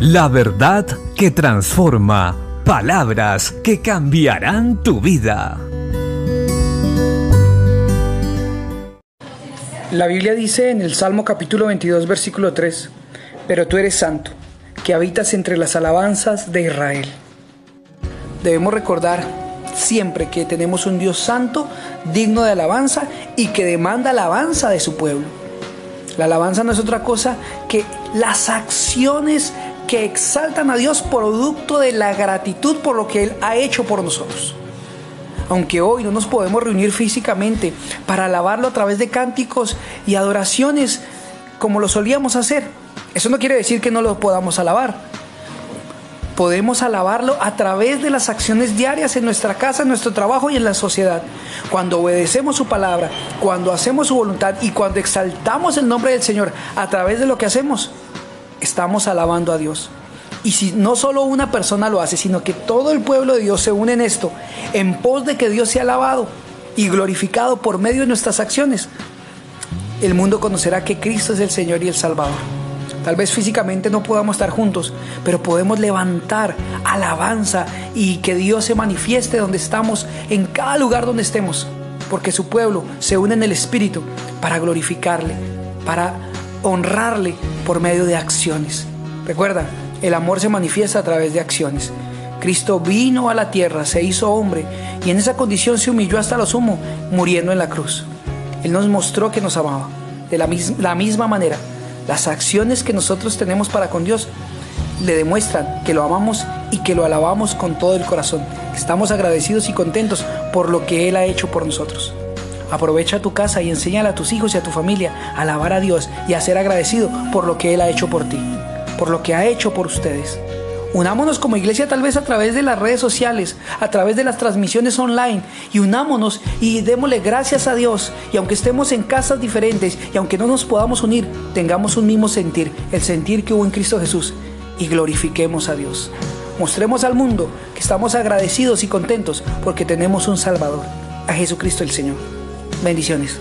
La verdad que transforma. Palabras que cambiarán tu vida. La Biblia dice en el Salmo capítulo 22, versículo 3, Pero tú eres santo, que habitas entre las alabanzas de Israel. Debemos recordar siempre que tenemos un Dios santo, digno de alabanza y que demanda alabanza de su pueblo. La alabanza no es otra cosa que las acciones que exaltan a Dios producto de la gratitud por lo que Él ha hecho por nosotros. Aunque hoy no nos podemos reunir físicamente para alabarlo a través de cánticos y adoraciones como lo solíamos hacer, eso no quiere decir que no lo podamos alabar. Podemos alabarlo a través de las acciones diarias en nuestra casa, en nuestro trabajo y en la sociedad. Cuando obedecemos su palabra, cuando hacemos su voluntad y cuando exaltamos el nombre del Señor a través de lo que hacemos, estamos alabando a Dios. Y si no solo una persona lo hace, sino que todo el pueblo de Dios se une en esto, en pos de que Dios sea alabado y glorificado por medio de nuestras acciones, el mundo conocerá que Cristo es el Señor y el Salvador. Tal vez físicamente no podamos estar juntos, pero podemos levantar alabanza y que Dios se manifieste donde estamos, en cada lugar donde estemos, porque su pueblo se une en el Espíritu para glorificarle, para honrarle por medio de acciones. Recuerda, el amor se manifiesta a través de acciones. Cristo vino a la tierra, se hizo hombre y en esa condición se humilló hasta lo sumo, muriendo en la cruz. Él nos mostró que nos amaba. De la, la misma manera, las acciones que nosotros tenemos para con Dios le demuestran que lo amamos y que lo alabamos con todo el corazón. Estamos agradecidos y contentos por lo que Él ha hecho por nosotros. Aprovecha tu casa y enséñale a tus hijos y a tu familia a alabar a Dios y a ser agradecido por lo que Él ha hecho por ti, por lo que ha hecho por ustedes. Unámonos como iglesia tal vez a través de las redes sociales, a través de las transmisiones online y unámonos y démosle gracias a Dios. Y aunque estemos en casas diferentes y aunque no nos podamos unir, tengamos un mismo sentir, el sentir que hubo en Cristo Jesús y glorifiquemos a Dios. Mostremos al mundo que estamos agradecidos y contentos porque tenemos un Salvador, a Jesucristo el Señor. Bendiciones.